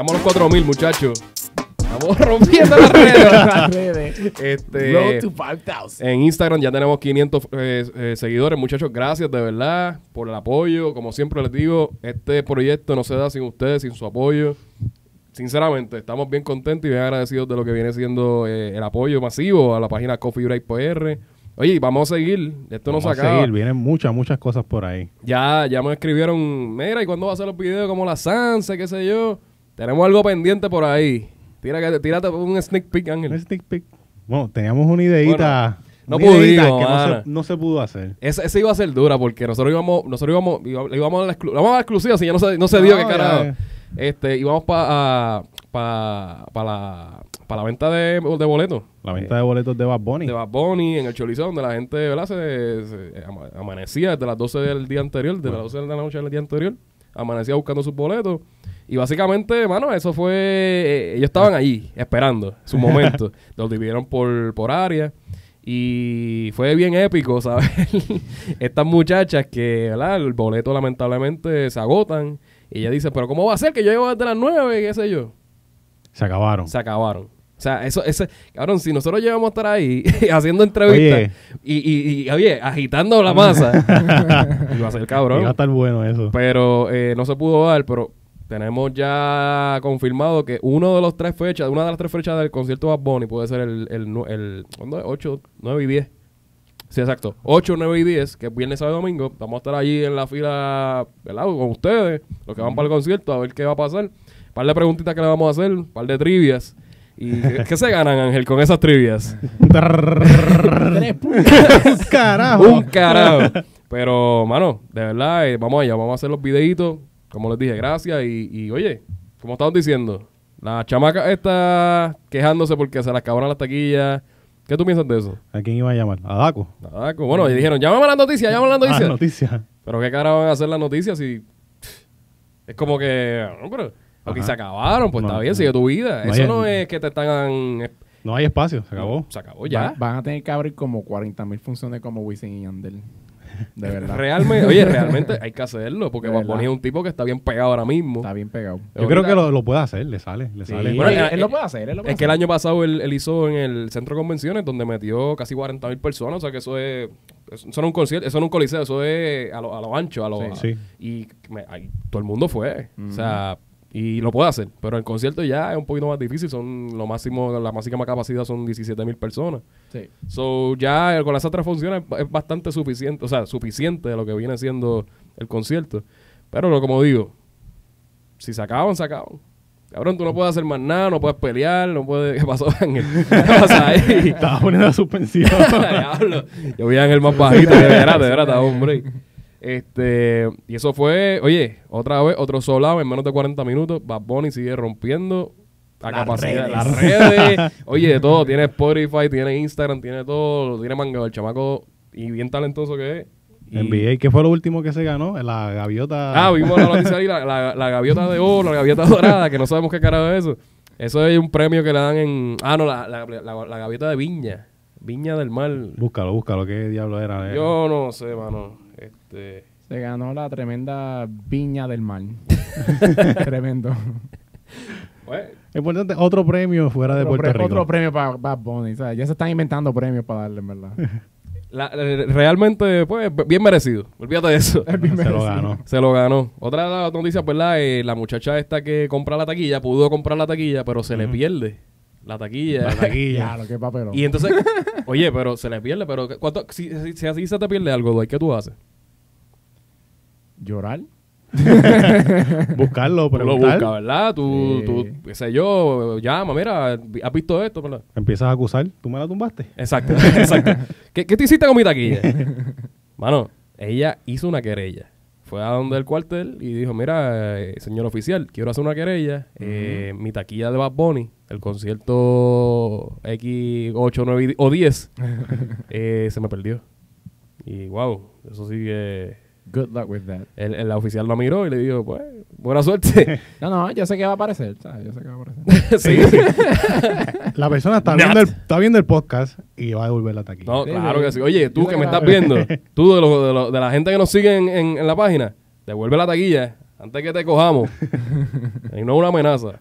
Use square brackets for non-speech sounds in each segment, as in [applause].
Llegamos a los 4000, muchachos. Estamos rompiendo las redes. [laughs] Las redes. Este, Road to 5000. en Instagram ya tenemos 500 eh, eh, seguidores. Muchachos, gracias de verdad por el apoyo. Como siempre les digo, este proyecto no se da sin ustedes, sin su apoyo. Sinceramente, estamos bien contentos y bien agradecidos de lo que viene siendo eh, el apoyo masivo a la página Coffee Break PR. Oye, vamos a seguir. Esto no Vamos se a acaba. seguir, vienen muchas, muchas cosas por ahí. Ya, ya me escribieron, mira, ¿y cuándo va a hacer los videos como la Sanse, qué sé yo? Tenemos algo pendiente por ahí. Tira que, tírate un sneak peek, Un Ángel. sneak peek. Bueno, teníamos una ideita. no una ideita pudimos, que no se, no se pudo hacer. Esa, esa iba a ser dura porque nosotros íbamos, nosotros íbamos, le íbamos a la, exclu- vamos a la exclusiva, si ya no se, no se dio qué carajo. ya. Este, íbamos para pa, pa la, pa la venta de, de boletos. La venta de boletos de Bad Bunny. de Bad Bunny en el Choliseo, donde la gente ¿verdad? Se, se ama- amanecía desde las 12 del día anterior, de las 12 de la noche del día anterior, amanecía buscando sus boletos. Y básicamente, mano, eso fue. eh, ellos estaban allí, esperando su [laughs] momento. Los dividieron por, por área. Y fue bien épico, ¿sabes? [laughs] Estas muchachas que, ¿verdad? El boleto lamentablemente se agotan. Y ella dice, pero ¿cómo va a ser que yo llevo desde las 9, qué sé yo? Se acabaron. se acabaron. O sea, eso, ese, cabrón, si nosotros llegamos a estar ahí [laughs] haciendo entrevistas y, y, y, oye, agitando la masa, [laughs] iba a ser Iba a cabrón. estar bueno eso. Pero eh, no se pudo dar, pero tenemos ya confirmado que uno de los tres fechas, una de las tres fechas del concierto de Bad Bunny puede ser el, el, el, ¿cuándo es? 8, 9 y 10. Sí, exacto. 8, 9 y 10, que es viernes, sábado y domingo. Vamos a estar allí en la fila, ¿verdad? Con ustedes, los que van para el concierto, a ver qué va a pasar. Un par de preguntitas que le vamos a hacer, un par de trivias. ¿Y qué, se ganan, Ángel, con esas trivias? Tres puntos. [laughs] Carajo. Un carajo. Pero, mano, de verdad, eh, vamos allá, vamos a hacer los videitos. Como les dije, gracias. Y, y, oye, como estamos diciendo, la chamaca está quejándose porque se le acabaron las taquillas. ¿Qué tú piensas de eso? ¿A quién iba a llamar? ¿A Daco? Nada, como- bueno, y dijeron, llámame a las noticias, llámame a las Ah, noticias. noticia. Pero qué cara van a hacer las noticias si es como que, no, pero porque se acabaron, pues No, está bien, no. sigue tu vida. No Eso hay- no es que te están No hay espacio, se acabó. Se acabó ya. Va- van a tener que abrir como 40 mil funciones como Wisin y Yandel. De [laughs] verdad. Realmente, oye, [laughs] realmente hay que hacerlo porque Bad verdad. Bunny es un tipo que está bien pegado ahora mismo. Está bien pegado. Yo creo que lo, lo puede hacer, le sale, le Sí, sale. Bueno, él, eh, él lo puede hacer. Él lo puede Es que el año pasado él, él hizo en el centro de convenciones donde metió casi 40 mil personas. O sea que eso es. Eso no es un concierto, eso no es un coliseo, eso es a lo, a lo ancho, a lo. Sí. Sí. Y me- ahí todo el mundo fue. O sea, y lo puede hacer. Pero el concierto ya es un poquito más difícil. Son lo máximo, la máxima capacidad son 17 mil personas. Sí. So, ya con esas tres funciones es bastante suficiente, o sea, suficiente de lo que viene siendo el concierto. Pero lo como digo, si se acaban, se acaban. Cabrón, tú no puedes hacer más nada, no puedes pelear, no puedes... [laughs] ¿Qué pasó, Ángel? ¿Qué pasa ahí? Estaba poniendo la suspensión. [laughs] Yo vi a Ángel más bajito, de verdad, de verdad, hombre. Este, y eso fue, oye, otra vez, otro solado en menos de 40 minutos. Bad Bunny sigue rompiendo la Las capacidad, redes. las redes. [laughs] Oye, de todo, tiene Spotify, tiene Instagram, tiene todo, tiene mangado el chamaco y bien talentoso que es. Y- NBA, ¿qué fue lo último que se ganó? La gaviota. Ah, vimos la noticia ahí, la, la, la gaviota de oro, la gaviota dorada, que no sabemos qué carajo es eso. Eso es un premio que le dan en... Ah, no, la, la, la- la gaviota de Viña. Viña del Mar. Búscalo, búscalo, qué diablo era. eh. Yo no sé, mano. Este... Se ganó la tremenda viña del mar. [laughs] Tremendo. Pues, Es importante, otro premio fuera de otro, Puerto pre- Rico. otro premio para Bad Bunny. o sea, ya se están inventando premios para darle, en verdad. [laughs] la- realmente, pues, bien merecido. Olvídate de eso. Es bien se lo ganó. Se lo ganó. Otra de las noticias, ¿verdad? Eh, la muchacha esta que compra la taquilla, pudo comprar la taquilla, pero se le pierde la taquilla. La taquilla. [laughs] Claro, qué papelón. Y entonces, oye, pero se le pierde, pero ¿cuánto, si, si, si así se te pierde algo, ¿qué tú haces? ¿Llorar? [laughs] Buscarlo, Tú lo buscas, ¿verdad? Tú, Sí. tú, qué sé yo, llama, mira, ¿has visto esto? ¿verdad? Empiezas a acusar. ¿Tú me la tumbaste? Exacto, [laughs] exacto. ¿Qué, qué te hiciste con mi taquilla? Mano, ella hizo una querella. Fue a donde el cuartel y dijo, mira, eh, señor oficial, quiero hacer una querella. Eh, mi taquilla de Bad Bunny, el concierto X8, 9 y di- o 10, [laughs] eh, se me perdió. Y wow, eso sí que... Good luck with that. El, el oficial lo miró y le dijo, pues, buena suerte. [laughs] No, no, yo sé que va a aparecer. ¿sabes? Yo sé que va a aparecer. [laughs] sí. [laughs] La persona está viendo, el, está viendo el podcast y va a devolver la taquilla. No, Sí, claro sí. que sí. Oye, tú que me estás viendo, tú de, lo- de, lo- de la gente que nos sigue en, en- en la página, devuelve la taquilla Antes que te cojamos. y no una amenaza.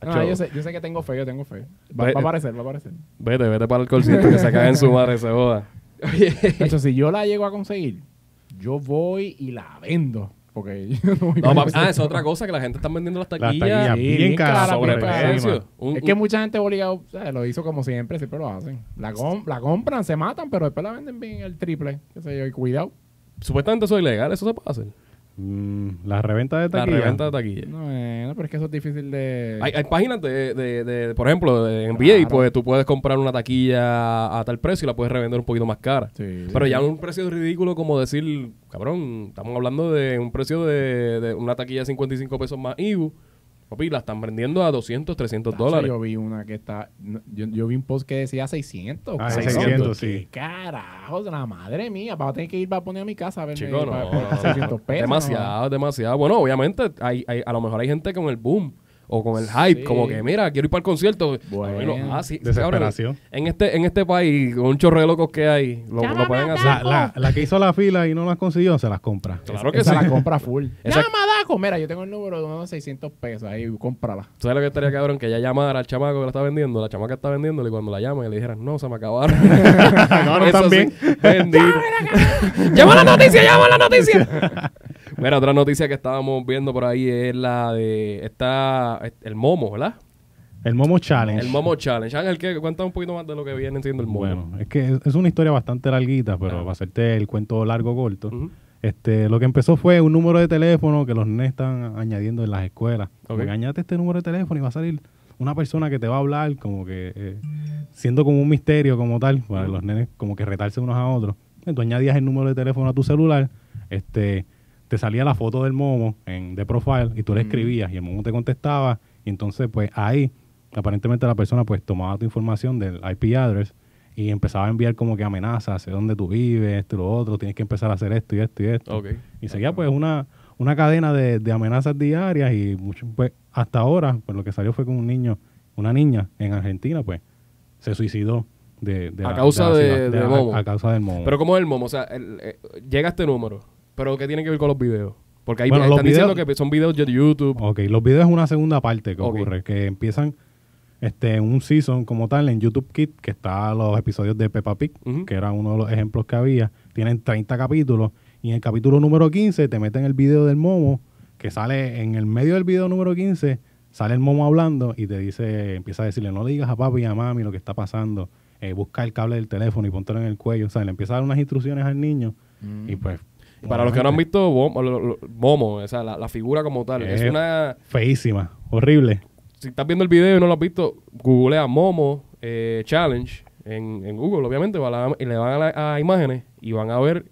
No, yo, sé, yo sé que tengo fe, yo tengo fe. Va, a aparecer, va a aparecer. Vete, vete para el colcito que se cae en su madre, se joda. De hecho, si yo la llego a conseguir, yo voy y la vendo. Porque [laughs] yo no voy No, papi, ah, es otra cosa que la gente está vendiendo las Las taquillas. Sí, bien bien caras. cara, por bien cara. encima. Sobreprecio. Un- Es que mucha gente obligado, o sea, lo hizo como siempre, siempre lo hacen. La, com- la compran, se matan, pero después la venden bien el triple. Qué sé yo, y cuidado. Supuestamente eso es ilegal, eso se puede hacer. Mm, la reventa de La taquilla. reventa de taquilla. No, eh, pero es que eso es difícil de. Hay, hay páginas de, de, de, por ejemplo, de NBA, Claro. pues tú puedes comprar una taquilla a tal precio y la puedes revender un poquito más cara. Sí, Pero sí. ya un precio ridículo como decir, cabrón, estamos hablando de un precio de, de una taquilla de 55 pesos más IBU. Papi, la están vendiendo a 200, 300 Tacho, dólares. Yo vi una que está. Yo, yo vi un post que decía 600. Ah, cabrón. 600, ¿Qué sí. Carajo, la madre mía. Para tener que ir para poner a mi casa a verme Chico, no, pa- [laughs] no, por no. 600 pesos. demasiado, demasiado. Bueno, obviamente, hay, hay, a lo mejor hay gente con el boom o con el hype, Sí. como que, mira, quiero ir para el concierto. Bueno. Ay, lo- ah, sí, Desesperación. cabrón. En este, en este país, con un chorro de locos que hay, lo, lo pueden hacer. La, la, la que hizo la fila y no las consiguió, se las compra. Claro que Esa sí. la compra full. Esa- Llama a Daco. Mira, yo tengo el número de unos 600 pesos. Ahí, cómprala. ¿Sabes lo que estaría cabrón? Que ella llamara al chamaco que la está vendiendo, la chamaca está vendiéndole y cuando la llama y le dijeran, no, se me acabaron. [laughs] Acabaron Eso también. [laughs] ¡Llama la noticia! ¡Llama la noticia! [laughs] Mira, otra noticia que estábamos viendo por ahí es la de esta, el Momo, ¿verdad? El Momo Challenge. El Momo Challenge. Ángel, ¿qué? cuenta un poquito más de lo que viene siendo el Momo. Bueno, es que es, es una historia bastante larguita, pero Ah. para hacerte el cuento largo corto. Este, lo que empezó fue un número de teléfono que los nenes están añadiendo en las escuelas. Como Ok. que añade este número de teléfono y va a salir una persona que te va a hablar, como que eh, siendo como un misterio como tal, para los nenes como que retarse unos a otros. Entonces, tú añadías el número de teléfono a tu celular, este, te salía la foto del momo en de profile y tú le escribías y el momo te contestaba y entonces pues ahí aparentemente la persona pues tomaba tu información del IP address y empezaba a enviar como que amenazas, sé dónde tú vives, esto y lo otro, tienes que empezar a hacer esto y esto y esto. Ok. Y seguía pues una, una cadena de, de amenazas diarias y mucho, pues hasta ahora, pues lo que salió fue con un niño, una niña en Argentina, pues se suicidó de, de A la- causa de- ciudad- de a- momo. A, causa del momo. Pero ¿cómo es el Momo? O sea, el- eh, llega este número, pero ¿qué tiene que ver con los videos? Porque ahí Bueno, están diciendo que son videos de YouTube. Ok, los videos es una segunda parte que ocurre, que empiezan este, en un season como tal en YouTube Kit, que está los episodios de Peppa Pig, que era uno de los ejemplos que había. Tienen 30 capítulos y en el capítulo número 15 te meten el video del momo, que sale en el medio del video número 15, sale el momo hablando y te dice, empieza a decirle, no le digas a papi y a mami lo que está pasando, eh, busca el cable del teléfono y póntelo en el cuello. O sea, le empieza a dar unas instrucciones al niño y pues... Y Para los que no han visto Momo, o sea, la, la figura como tal, es Eh. una... Feísima, horrible. Si estás viendo el video y no lo has visto, googlea Momo eh, Challenge en, en Google, obviamente, va y le van a, la- a imágenes y van a ver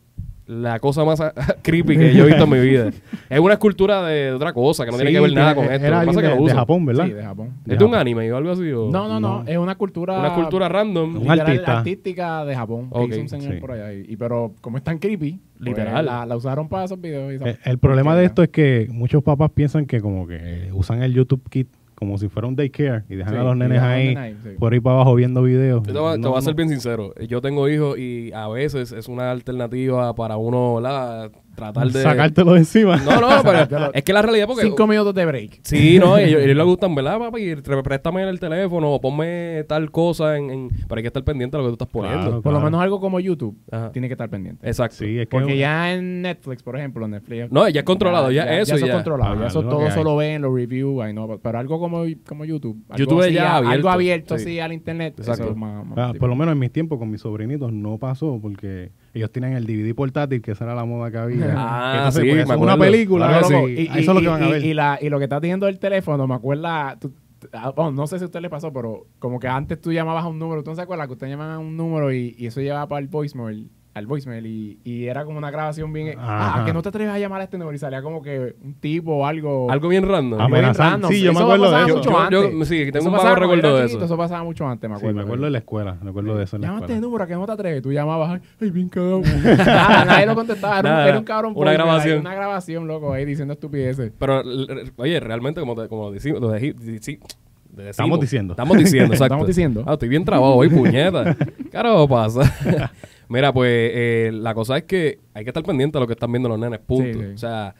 la cosa más [laughs] creepy que yo he visto en mi vida. [laughs] Es una escultura de otra cosa, que no tiene que ver nada con era esto. Pasa que de, lo de usan. Japón, ¿verdad? Sí, de Japón. ¿Es de un anime o algo así? o- No, no, no, No. Es una cultura. Una cultura random. Un literal artista. artística de Japón. que Ok, hizo un señor sí. por allá. Y, y pero como es tan creepy, Literal. pues, la, la usaron para esos videos. y esa- Eh, El problema de esto es que muchos papás piensan que como que usan el YouTube Kit como si fuera un daycare y dejan Sí, a los nenes ahí nenes ahí, sí. por ahí para abajo viendo videos. Yo te voy, a- te No, voy a ser no. bien sincero. Yo tengo hijos y a veces es una alternativa para uno, ¿verdad? Tratar de... Sacártelo de encima. No, no, pero [laughs] es que la realidad porque... Cinco minutos de break. Sí, no, y ellos, ellos les gustan, ¿verdad, papi? Préstame el teléfono o ponme tal cosa en, en- Pero hay que estar pendiente de lo que tú estás poniendo. Claro. Por lo menos algo como YouTube Ajá. tiene que estar pendiente. Exacto. Sí, es que Porque ya en Netflix, por ejemplo, Netflix. No, ya es controlado, ya eso eso es ya. controlado. Ah, ya eso lo todo solo ven los reviews. ahí no, pero algo como, como YouTube. algo YouTube así, ya abierto, Algo abierto sí. así al internet. Exacto. eso es más- más Ah, por lo menos en mis tiempos con mis sobrinitos no pasó porque ellos tienen el DVD portátil, que esa era la moda que había. [laughs] Ah, Entonces, sí, pues, me una película, Claro que loco, sí. y- eso es lo que van a ver. y la- y lo que está teniendo el teléfono, me acuerda. tú- ah, bueno, no sé si a usted le pasó, pero como que antes tú llamabas a un número. ¿Tú no se acuerdas que usted llamaba a un número y, y eso llevaba para el voicemail? Al voicemail y, y era como una grabación bien. Ah, Ajá. que no te atreves a llamar a este número y salía como que un tipo o algo. Algo bien random. Ah, bien random. Sí, yo me Eso acuerdo de pasaba eso. mucho Yo- sí, tengo Eso un vago recuerdo de eso. Eso pasaba mucho antes, me Sí, acuerdo. me acuerdo de la escuela, me acuerdo de eso en la Llámate escuela. el número, que no te atreves. Tú llamabas, ay, ay, bien cabrón. [laughs] Nada, nadie lo contestaba. Era, un, Nada, era un cabrón. una voicemail, grabación. Una grabación, loco, ahí diciendo estupideces. Pero, oye, realmente, como, te- como decimos, lo di- sí, decimos- Estamos diciendo. Estamos diciendo, [laughs] exacto. Estamos diciendo. Ah, estoy bien trabado hoy, puñeta. [laughs] Carajo pasa. Mira, pues eh, la cosa es que hay que estar pendiente de lo que están viendo los nenes, punto. Sí, sí. O sea,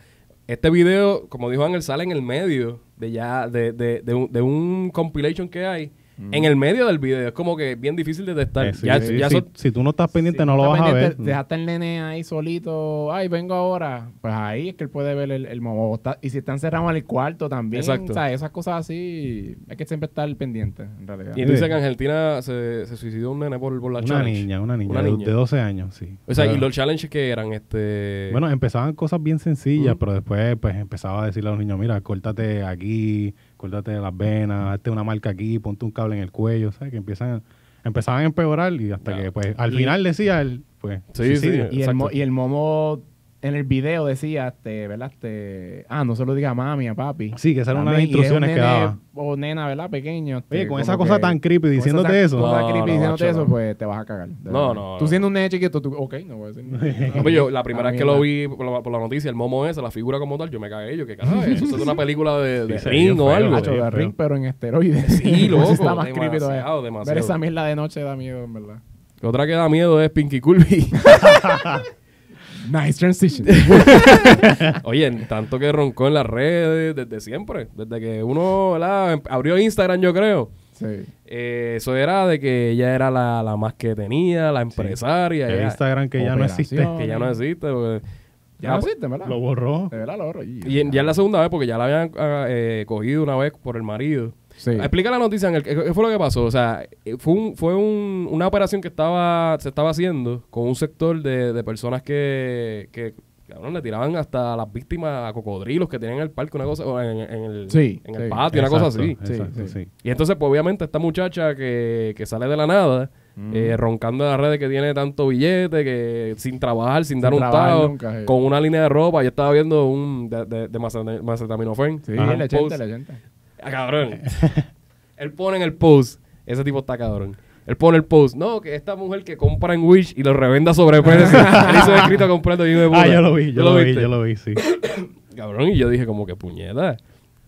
este video, como dijo Ángel, sale en el medio de ya, de, de, de, un, de un compilation que hay. En el medio del video. Es como que bien difícil de detectar. Eh, sí, ya, sí, ya si, tú no estás pendiente, Sí, no lo vas a ver. Dejaste el nene ahí solito. Ay, vengo ahora. Pues ahí es que él puede ver el, el momo. Y si está encerrado en el cuarto también. Exacto. O sea, esas cosas así. Hay que siempre estar pendiente, en realidad. Y tú dices que en Argentina se, se suicidó un nene por, por la Una challenge. niña, una niña, Una de, niña. de 12 años, sí. O sea, y los challenges que eran, este... Bueno, empezaban cosas bien sencillas, pero después pues empezaba a decirle a los niños, mira, córtate aquí, córtate las venas, hazte una marca aquí, ponte un cable en el cuello, ¿sabes? Que empiezan, empezaban a empeorar y hasta Claro. que pues al Y- final decía él, pues, Sí, sí. Y el, mo- y el momo en el video decía, este, ¿verdad? Este, ah, no se lo diga a mami, a papi. Sí, que esa era una de las instrucciones que daba. O nena, ¿verdad? Pequeño. este, Oye, con esa cosa que- tan creepy con diciéndote esa eso. cosa No, creepy no, diciéndote macho, eso, no. pues te vas a cagar. No, no, Tú siendo un nene chiquito, tú, ok, no voy a decir [laughs] nada. No, pues yo, la primera vez que lo vi por la, por la noticia, el momo ese, la figura como tal, yo me cagué. Yo, que carajo, [laughs] eso es una película de, de Sí, se Ring o algo. Macho, de ring, pero en esteroides. Sí, loco, [laughs] Eso está más creepy todavía. Ver esa mierda de noche da miedo, en verdad. Otra que da miedo es Pinky Kirby. Nice transition. [laughs] [laughs] Oye, tanto que roncó en las redes desde siempre. Desde que uno ¿verdad? Em- abrió Instagram, yo creo. sí. Eh, eso era de que ella era la, la más que tenía, la empresaria. El ella- Instagram que ya no existe, que ya no existe. porque- Ya Ah, no existe, ¿verdad? lo borró. De verdad, lo oro. Y, Y en- ya es la segunda vez porque ya la habían ah, eh, cogido una vez por el marido. Sí. Explica la noticia, Ángel, ¿qué, qué fue lo que pasó? O sea, eh, fue, un, fue un- una operación que estaba se estaba haciendo con un sector de, de personas que, que cabrón, le tiraban hasta a las víctimas a cocodrilos que tenían en el parque, una cosa, o en, en el, Sí, en el sí. patio, una cosa Exacto, así. Sí, exacto, sí. sí. Y entonces, pues obviamente, esta muchacha que, que sale de la nada, Mm. eh, roncando en las redes que tiene tanto billete, que sin trabajar, sin, Sin dar un tao, sí. con una línea de ropa. Yo estaba viendo un de, de, de maceta- macetaminofen. Sí, Ajá. el Un 80, post. El 80. Ah, cabrón. [laughs] Él pone en el post. Ese tipo está cabrón. Él pone el post. No, que esta mujer que compra en Wish y lo revenda sobre precio. [laughs] Él hizo un escrito y yo de puta. Ah, yo lo vi, yo ¿Tú lo vi, yo lo vi, sí. [coughs] Cabrón, y yo dije como que puñeta.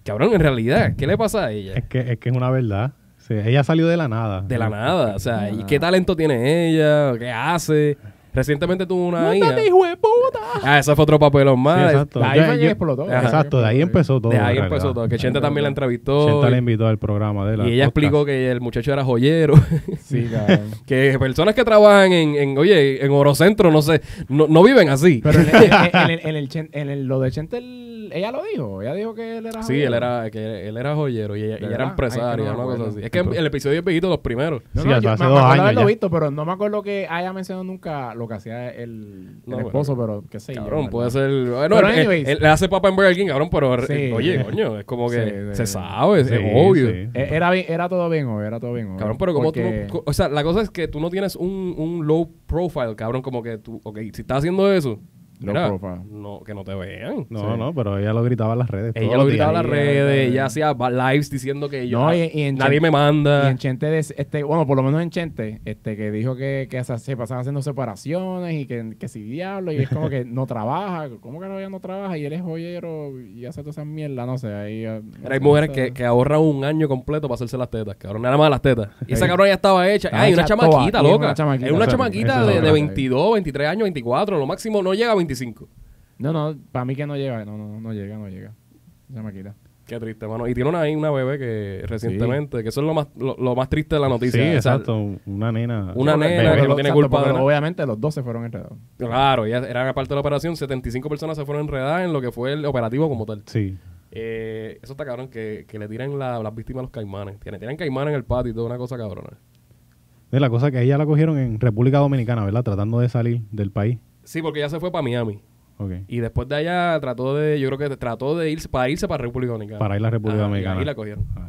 Cabrón, en realidad, ¿qué le pasa a ella? Es que, es que es una verdad. Sí, ella salió de la nada. De la nada. O sea, ¿y qué talento tiene ella? ¿Qué hace? Recientemente tuvo una hija. hijo de puta! Ah, ese fue otro papelón Sí, más. exacto. De ahí fue que explotó. Ajá. Exacto, de ahí empezó todo. de ahí empezó todo. Que Chente también la entrevistó. Chenta y, le invitó al programa de la y ella podcast. explicó que el muchacho era joyero. [laughs] Sí, cabrón. que personas que trabajan en, en, oye, en Orocentro, no sé, no, no viven así. Pero en, el, en, [laughs] el, en, el en el- lo de Chente, él- ella lo dijo. Ella dijo que él era sí, él era, que él era joyero y ella, ¿De ella era verdad? empresaria, Ay, no una cosa así. Es que el episodio es viejito, los primeros. No, Sí, no, eso yo hace me dos años haberlo ya. visto, pero no me acuerdo que haya mencionado nunca lo que hacía el, esposo, pero qué sé yo, Cabrón, ¿verdad? puede ser. Bueno, Pero él, anyways. él le hace papa en Burger King, cabrón, pero Sí. oye, coño, es como que Sí, se sabe, es Sí, obvio. sí. Eh, Era, bien- era todo bien, obvio, era todo bien. obvio. Cabrón, pero como Porque- tú no- O sea, la cosa es que tú no tienes un, un low profile, cabrón, como que tú. Ok, si estás haciendo eso. Low mira, profile. No, que no te vean. No, Sí. no, pero ella lo gritaba en las redes. Ella lo gritaba en las redes, ella hacía lives diciendo que yo. No, y- y en nadie me Y manda. en Chente, de- este, bueno, por lo menos en Chente, este, que dijo que, que se, se pasaban haciendo separaciones y que, que si diablo, y es como que no trabaja. [laughs] ¿Cómo que no, ella no trabaja? Y él es joyero y hace todas esas mierdas, no sé. Ahí, no Pero hay mujeres que, que ahorran un año completo para hacerse las tetas, cabrón. Nada más las tetas. Y esa cabrona ya estaba hecha. Ay, una chamaquita, y loca. Es una chamaquita de, de otra. 22, 23 años, 24. Lo máximo no llega a 25. No, no, para mí que no llega, no, no, no llega, no llega. Chamaquita. Qué triste, mano. Y tiene una, ahí una bebé que recientemente, que eso es lo más, lo, lo más triste de la Sí, noticia. Sea, exacto. Una nena. Una nena que no tiene exacto, culpa de. Obviamente los dos se fueron enredados. Claro, ya era parte de la operación. 75 personas se fueron enredadas en lo que fue el operativo como tal. Sí. Eh, eso está cabrón, que, que le tiran la- las víctimas a los caimanes. Tienen, tienen caimanes en el patio y toda una cosa cabrona. De la cosa que ella la cogieron en República Dominicana, ¿verdad? Tratando de salir del país. Sí, porque ella se fue para Miami. Y después de allá trató de, yo creo que trató de irse para irse para República Dominicana. Para ir a la República y Dominicana. ahí la cogieron. Ah,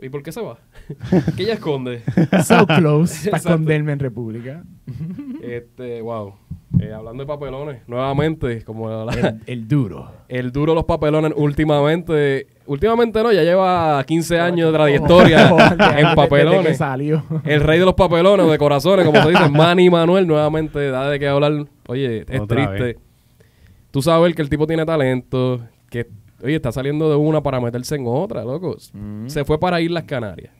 ¿Y por qué se va? [laughs] ¿Qué ella esconde? [laughs] So close para esconderme en República. [laughs] este, wow. Eh, hablando de papelones, nuevamente, como la- El, el duro. el duro de los papelones últimamente, últimamente no, ya lleva 15 años de trayectoria [laughs] en Desde que papelones. salió. El rey de los papelones, o de corazones, como se dice, Manny Manuel, nuevamente da de qué hablar. Oye, es Otra triste. vez. Tú sabes que el tipo tiene talento, que, oye, está saliendo de una para meterse en otra, loco. Mm. Se fue para Islas Canarias.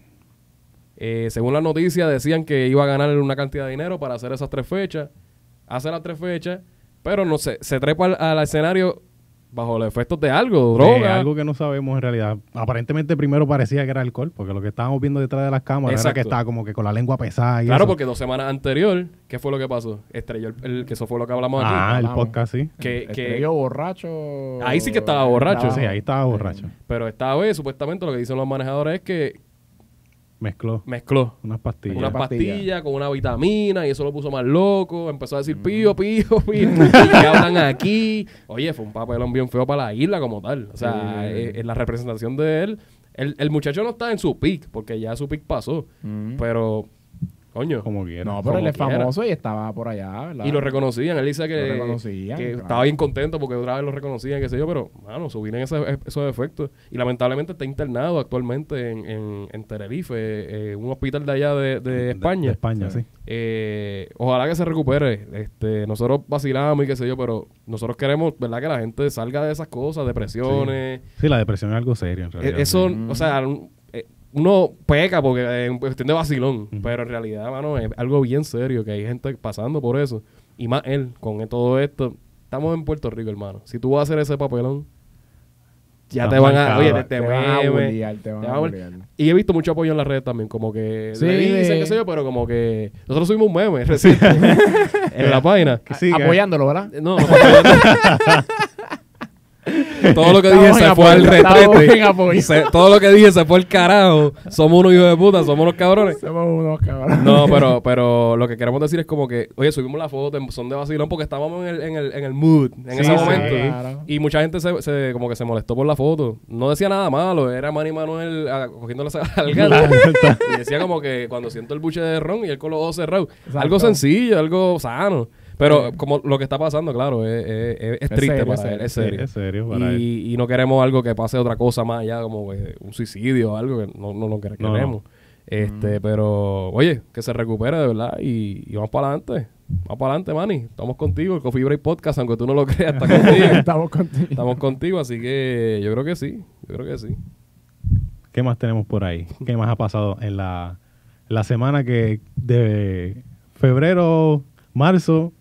Eh, según la noticia, decían que iba a ganar una cantidad de dinero para hacer esas tres fechas. Hace las tres fechas, pero no sé, se trepa al, al escenario bajo los efectos de algo, De droga. algo que no sabemos en realidad. Aparentemente primero parecía que era alcohol, porque lo que estábamos viendo detrás de las cámaras era Exacto. que estaba como que con la lengua pesada y Claro, eso. porque dos semanas anterior, ¿qué fue lo que pasó? Estrelló el, el- que eso fue lo que hablamos aquí. Ah, el podcast sí. que, que, Estrelló borracho. Ahí sí que estaba borracho. Sí, ahí estaba borracho. pero esta vez, supuestamente, lo que dicen los manejadores es que Mezcló mezcló unas pastillas. una pastilla. pastilla con una vitamina y eso lo puso más loco. Empezó a decir pío, pío, pío. [laughs] ¿Qué hablan aquí? Oye, fue un papelón bien feo para la isla como tal. O sea, Sí. eh, en la representación de él, el, el muchacho no está en su pick, porque ya su pick pasó. Mm. Pero, coño. Como quiera. No, pero él es quiera. famoso y estaba por allá, ¿verdad? Y lo reconocían. Él dice que, Lo reconocían, que claro. estaba bien contento porque otra vez lo reconocían, qué sé yo, pero, mano, subían esos efectos. Y lamentablemente está internado actualmente en, en, en Tenerife, eh, un hospital de allá de, de España. De España, sí. Eh, ojalá que se recupere. Este, nosotros vacilamos y qué sé yo, pero nosotros queremos, ¿verdad? Que la gente salga de esas cosas, depresiones. Sí, la depresión es algo serio en Eh, realidad. Eso, sí. o sea, un- eh, uno peca porque en cuestión de vacilón, pero en realidad, mano, es algo bien serio que hay gente pasando por eso. Y más él, con todo esto. Estamos en Puerto Rico, hermano. Si tú vas a hacer ese papelón, ya te van a... Oye, Te te, te van a bullear, te van te a van a bullear. Y he visto mucho apoyo en las redes también, como que Sí, le dicen, de- qué sé yo, pero como que nosotros subimos un meme [laughs] reciente [laughs] en la [laughs] página. Que sí, Apoyándolo, ¿verdad? No, no, todo lo que dije se fue al retrete. Se- todo lo que dije se fue al carajo. Somos unos hijos de puta, somos unos cabrones. Somos unos cabrones. No, pero, pero lo que queremos decir es como que, oye, subimos la foto, en- son de vacilón porque estábamos en el, en el, en el mood en Sí, ese sí, momento. claro. Y mucha gente se, se- como que se molestó por la foto. No decía nada malo, era Manny Manuel ah, cogiéndole esa [laughs] y decía como que cuando siento el buche de ron y el con los ojos cerrados. Algo sencillo, algo sano. Pero como lo que está pasando, claro, es, es- es- triste serio, para es él, serio. es Sí, serio. es serio para él. Y, no queremos algo que pase otra cosa más allá, como que un suicidio o algo que no, no lo No, queremos. Este, pero, oye, que se recupere de verdad y, y vamos para adelante. Vamos para adelante, Manny. Estamos contigo, el Coffee Break Podcast, aunque tú no lo [laughs] creas, está contigo. [laughs] Estamos contigo. Estamos contigo, así que yo creo que sí. Yo creo que sí. ¿Qué más tenemos por ahí? ¿Qué más ha pasado en la, la semana que de febrero, marzo?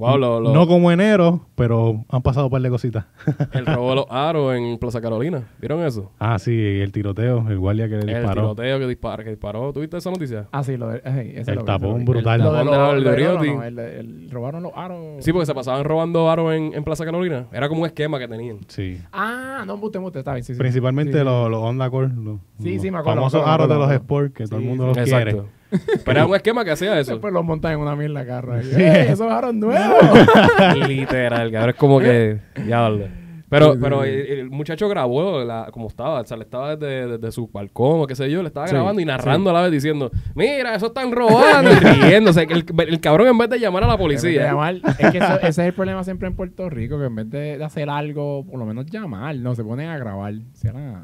Wow, lo- lo- No como enero, pero han pasado un par de cositas. [laughs] El robo de los aros en Plaza Carolina. ¿Vieron eso? ah, sí, el tiroteo, el guardia que le El disparó. tiroteo que disparó. Que disparó. ¿Tuviste esa noticia? Ah, sí, lo de, eh, ese El lo tapón vi. brutal. El- El tapón de- no, el- el- robaron los aros. Sí, porque se pasaban robando aros en, en Plaza Carolina. Era como un esquema que tenían. Sí. Ah, no, está bien. Sí, sí. Principalmente Sí, los, los Honda Accord, los, Sí, los sí, me acuerdo, famosos aros de los. Sport que todo el Sí, mundo los Exacto. [laughs] Pero era un esquema que hacía eso. Después los montan en una mierda carro. ahí. ¡Eh, esos aros nuevos! [laughs] Literal, cabrón. Es como que. [laughs] Ya, dale. Pero, pero el, el muchacho grabó la, como estaba, o sea, le estaba desde, desde su balcón o qué sé yo, le estaba Sí, grabando y narrando a la vez diciendo, mira, eso están robando y riéndose. Que el, el cabrón en vez de llamar a la policía. llamar- es que eso- ese es el problema siempre en Puerto Rico, que en vez de, hacer algo, por lo menos llamar, no, se ponen a grabar.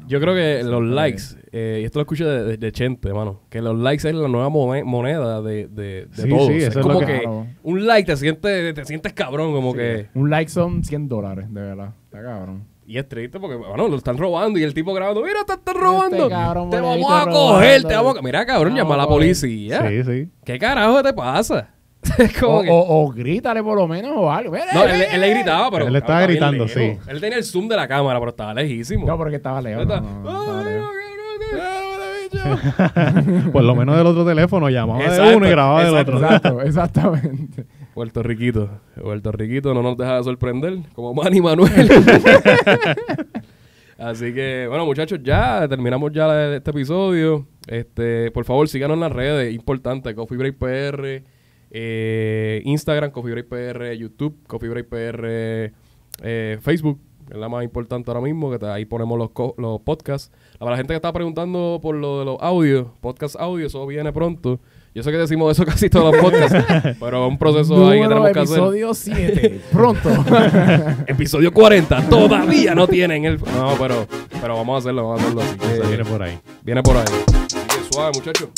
Yo creo que los likes, eh, y esto lo escuché de, de- de Chente, mano, que los likes es la nueva mone- moneda de, de, de Sí, todos. es como que que- Claro. un like te sientes, te sientes cabrón, como que... Un like son 100 dólares, de verdad. Está cabrón. Y es triste porque, bueno, lo están robando y el tipo grabando, mira, te están robando. Este cabrón te vamos a robando. coger, te vamos a... Mira, cabrón, llama a la policía. Sí, sí. ¿Qué carajo te pasa? [laughs] O, que... o- o grítale por lo menos o algo. No, él, él le gritaba, pero... Él le estaba gritando, lejos. Él tenía el zoom de la cámara, pero estaba lejísimo. No, porque estaba lejos. Él no, estaba, no, no, "Ay, estaba lejos. [laughs] Por lo menos del otro teléfono llamaba de uno y grababa del exacto, otro. Exacto, [laughs] exactamente. Puerto Riquito. Puerto Riquito no nos deja de sorprender, como Manny Manuel. [laughs] Así que, bueno, muchachos, ya terminamos ya este episodio. Este, por favor, síganos en las redes, importante, Coffee Break PR, eh, Instagram, Coffee Break PR, YouTube, Coffee Break PR, eh, Facebook, es la más importante ahora mismo, que ahí ponemos los, los podcasts. Para la gente que está preguntando por lo de los audios, podcast audio, eso viene pronto. Yo sé que decimos eso [laughs] casi todos los podcasts, [laughs] pero es un proceso Número ahí que tenemos que hacer. Episodio 7, [laughs] pronto. episodio 40, todavía no tienen el. No, pero, pero vamos a hacerlo, vamos a hacerlo. Así viene por ahí. Viene por ahí. Suave, muchachos.